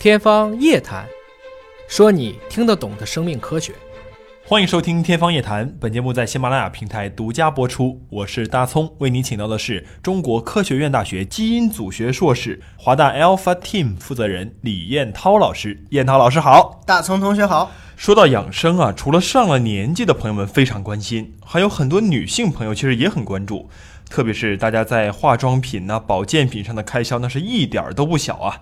天方夜谭，说你听得懂的生命科学。欢迎收听《天方夜谭》，本节目在喜马拉雅平台独家播出。我是大葱，为您请到的是中国科学院大学基因组学硕士、华大 Alpha Team 负责人李彦涛老师。彦涛老师好，大葱同学好。说到养生啊，除了上了年纪的朋友们非常关心，还有很多女性朋友其实也很关注。特别是大家在化妆品呐、保健品上的开销，那是一点儿都不小啊。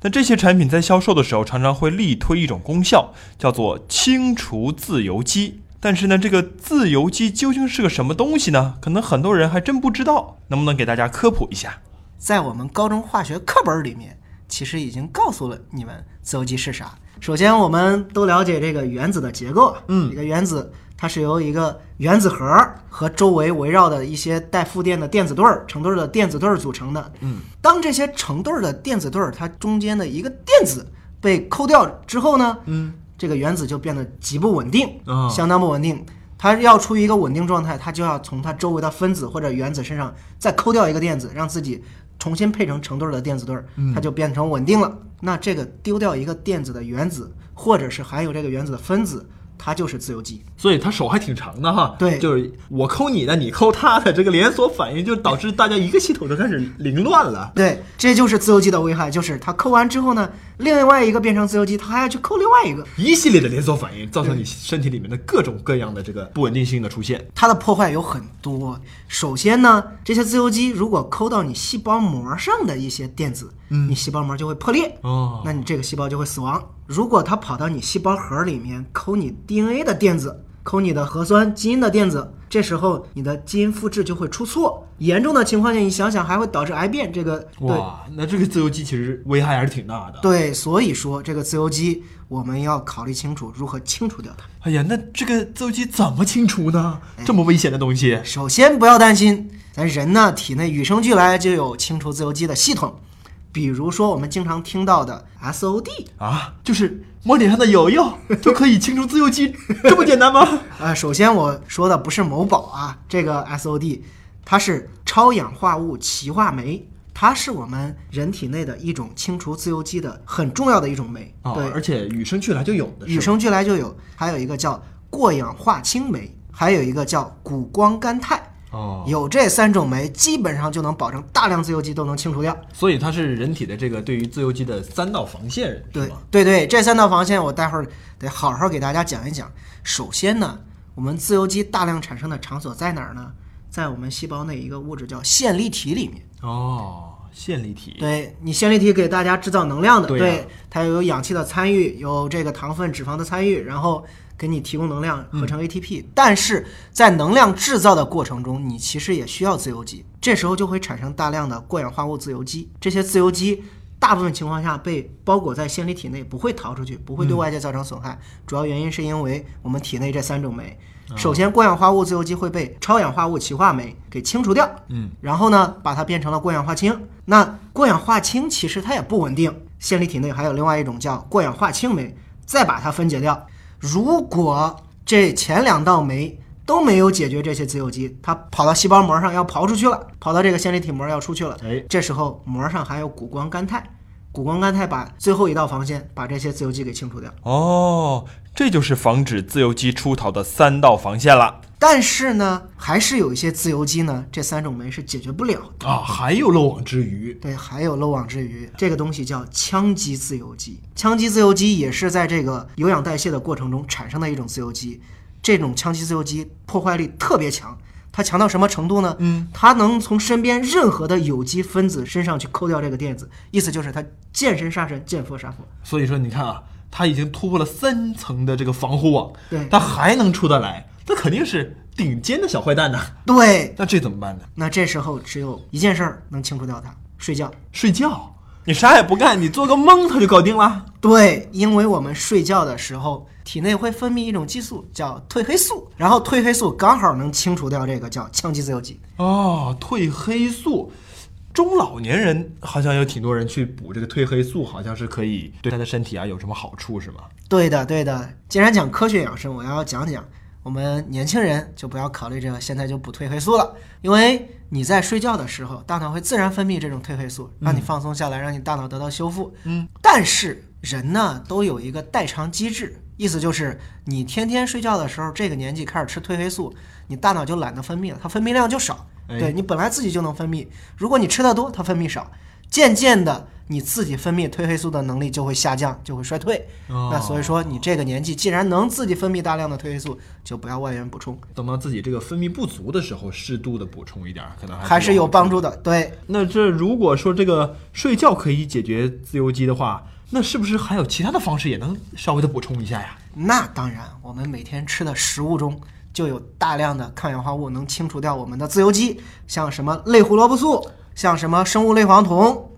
那这些产品在销售的时候，常常会力推一种功效，叫做清除自由基。但是呢，这个自由基究竟是个什么东西呢？可能很多人还真不知道，能不能给大家科普一下？在我们高中化学课本里面，其实已经告诉了你们自由基是啥。首先，我们都了解这个原子的结构，嗯，一个原子。它是由一个原子核和周围围绕的一些带负电的电子对儿成对儿的电子对儿组成的。嗯，当这些成对儿的电子对儿它中间的一个电子被抠掉之后呢，嗯，这个原子就变得极不稳定，相当不稳定。它要处于一个稳定状态，它就要从它周围的分子或者原子身上再抠掉一个电子，让自己重新配成成对儿的电子对儿，它就变成稳定了。那这个丢掉一个电子的原子，或者是含有这个原子的分子。它就是自由基，所以它手还挺长的哈。对，就是我抠你的，你抠他的，这个连锁反应就导致大家一个系统就开始凌乱了。对，这就是自由基的危害，就是它抠完之后呢，另外一个变成自由基，它还要去抠另外一个，一系列的连锁反应，造成你身体里面的各种各样的这个不稳定性的出现。它的破坏有很多。首先呢，这些自由基如果抠到你细胞膜上的一些电子，嗯，你细胞膜就会破裂，哦，那你这个细胞就会死亡。如果它跑到你细胞核里面抠你 DNA 的电子，抠你的核酸基因的电子，这时候你的基因复制就会出错。严重的情况下，你想想还会导致癌变。这个哇，那这个自由基其实危害还是挺大的。对，所以说这个自由基我们要考虑清楚如何清除掉它。哎呀，那这个自由基怎么清除呢？这么危险的东西，首先不要担心，咱人呢体内与生俱来就有清除自由基的系统。比如说，我们经常听到的 SOD 啊，就是抹脸上的油油 就可以清除自由基，这么简单吗？呃，首先我说的不是某宝啊，这个 SOD 它是超氧化物歧化酶，它是我们人体内的一种清除自由基的很重要的一种酶。对，而且与生俱来就有的，与生俱来就有。还有一个叫过氧化氢酶，还有一个叫谷胱甘肽。哦，有这三种酶，基本上就能保证大量自由基都能清除掉。所以它是人体的这个对于自由基的三道防线，对对对，这三道防线我待会儿得好好给大家讲一讲。首先呢，我们自由基大量产生的场所在哪儿呢？在我们细胞内一个物质叫线粒体里面。哦，线粒体。对你线粒体给大家制造能量的，对它有氧气的参与，有这个糖分、脂肪的参与，然后。给你提供能量，合成 ATP，但是在能量制造的过程中，你其实也需要自由基，这时候就会产生大量的过氧化物自由基。这些自由基大部分情况下被包裹在线粒体内，不会逃出去，不会对外界造成损害。主要原因是因为我们体内这三种酶，首先过氧化物自由基会被超氧化物歧化酶给清除掉，嗯，然后呢把它变成了过氧化氢。那过氧化氢其实它也不稳定，线粒体内还有另外一种叫过氧化氢酶，再把它分解掉。如果这前两道酶都没有解决这些自由基，它跑到细胞膜上要刨出去了，跑到这个线粒体膜要出去了。哎，这时候膜上还有谷胱甘肽，谷胱甘肽把最后一道防线把这些自由基给清除掉。哦，这就是防止自由基出逃的三道防线了。但是呢，还是有一些自由基呢，这三种酶是解决不了的啊，还有漏网之鱼。对，还有漏网之鱼，这个东西叫羟基自由基。羟基自由基也是在这个有氧代谢的过程中产生的一种自由基。这种羟基自由基破坏力特别强，它强到什么程度呢？嗯，它能从身边任何的有机分子身上去抠掉这个电子，意思就是它见神杀神，见佛杀佛。所以说，你看啊，它已经突破了三层的这个防护网，对，它还能出得来。那肯定是顶尖的小坏蛋呐！对，那这怎么办呢？那这时候只有一件事儿能清除掉它：睡觉。睡觉？你啥也不干，你做个梦，它就搞定了？对，因为我们睡觉的时候，体内会分泌一种激素叫褪黑素，然后褪黑素刚好能清除掉这个叫羟基自由基。哦，褪黑素，中老年人好像有挺多人去补这个褪黑素，好像是可以对他的身体啊有什么好处是吗？对的，对的。既然讲科学养生，我要讲讲。我们年轻人就不要考虑这个，现在就补褪黑素了，因为你在睡觉的时候，大脑会自然分泌这种褪黑素，让你放松下来，让你大脑得到修复。嗯，但是人呢都有一个代偿机制，意思就是你天天睡觉的时候，这个年纪开始吃褪黑素，你大脑就懒得分泌了，它分泌量就少。哎对你本来自己就能分泌，如果你吃的多，它分泌少，渐渐的你自己分泌褪黑素的能力就会下降，就会衰退。哦那所以说，你这个年纪既然能自己分泌大量的褪黑素，就不要外源补充，等到自己这个分泌不足的时候，适度的补充一点儿，可能还是有帮助的。对，那这如果说这个睡觉可以解决自由基的话，那是不是还有其他的方式也能稍微的补充一下呀？那当然，我们每天吃的食物中就有大量的抗氧化物能清除掉我们的自由基，像什么类胡萝卜素，像什么生物类黄酮，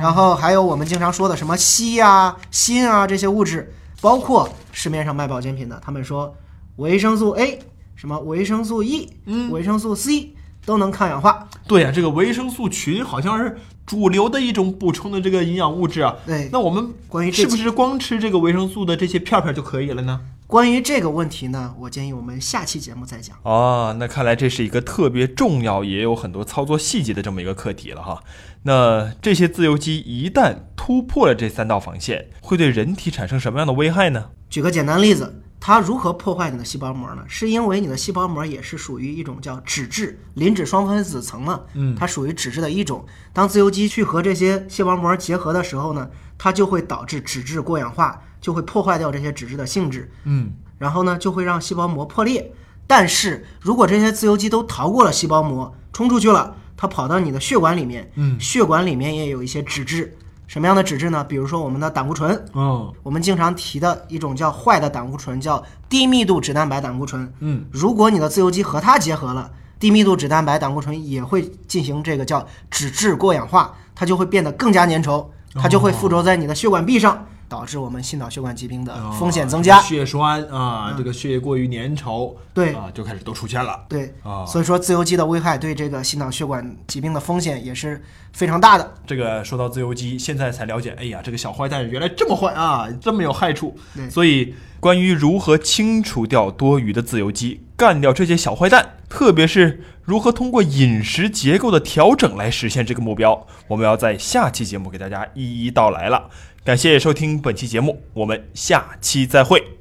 然后还有我们经常说的什么硒呀、锌啊这些物质，包括市面上卖保健品的，他们说维生素 A、什么维生素 E、维生素 C 都能抗氧化。对呀、这个维生素群好像是主流的一种补充的这个营养物质啊。对那我们关于这是不是光吃这个维生素的这些片片就可以了呢？关于这个问题呢，我建议我们下期节目再讲。哦，那看来这是一个特别重要，也有很多操作细节的这么一个课题了哈。那这些自由基一旦突破了这三道防线，会对人体产生什么样的危害呢？举个简单例子，它如何破坏你的细胞膜呢？是因为你的细胞膜也是属于一种叫脂质磷脂双分子层嘛，嗯，它属于脂质的一种。当自由基去和这些细胞膜结合的时候呢，它就会导致脂质过氧化，就会破坏掉这些脂质的性质，嗯，然后呢就会让细胞膜破裂。但是如果这些自由基都逃过了细胞膜，冲出去了，它跑到你的血管里面，嗯，血管里面也有一些脂质，什么样的脂质呢？比如说我们的胆固醇，哦，我们经常提的一种叫坏的胆固醇，叫低密度脂蛋白胆固醇。嗯，如果你的自由基和它结合了，低密度脂蛋白胆固醇也会进行这个叫脂质过氧化，它就会变得更加粘稠，它就会附着在你的血管壁上，导致我们心脑血管疾病的风险增加。血栓啊，这个血液过于粘稠，对啊，就开始都出现了。对啊所以说自由基的危害对这个心脑血管疾病的风险也是非常大的。这个说到自由基，现在才了解，哎呀，这个小坏蛋原来这么坏啊，这么有害处。对所以关于如何清除掉多余的自由基，干掉这些小坏蛋，特别是如何通过饮食结构的调整来实现这个目标，我们要在下期节目给大家一一道来了。感谢收听本期节目，我们下期再会。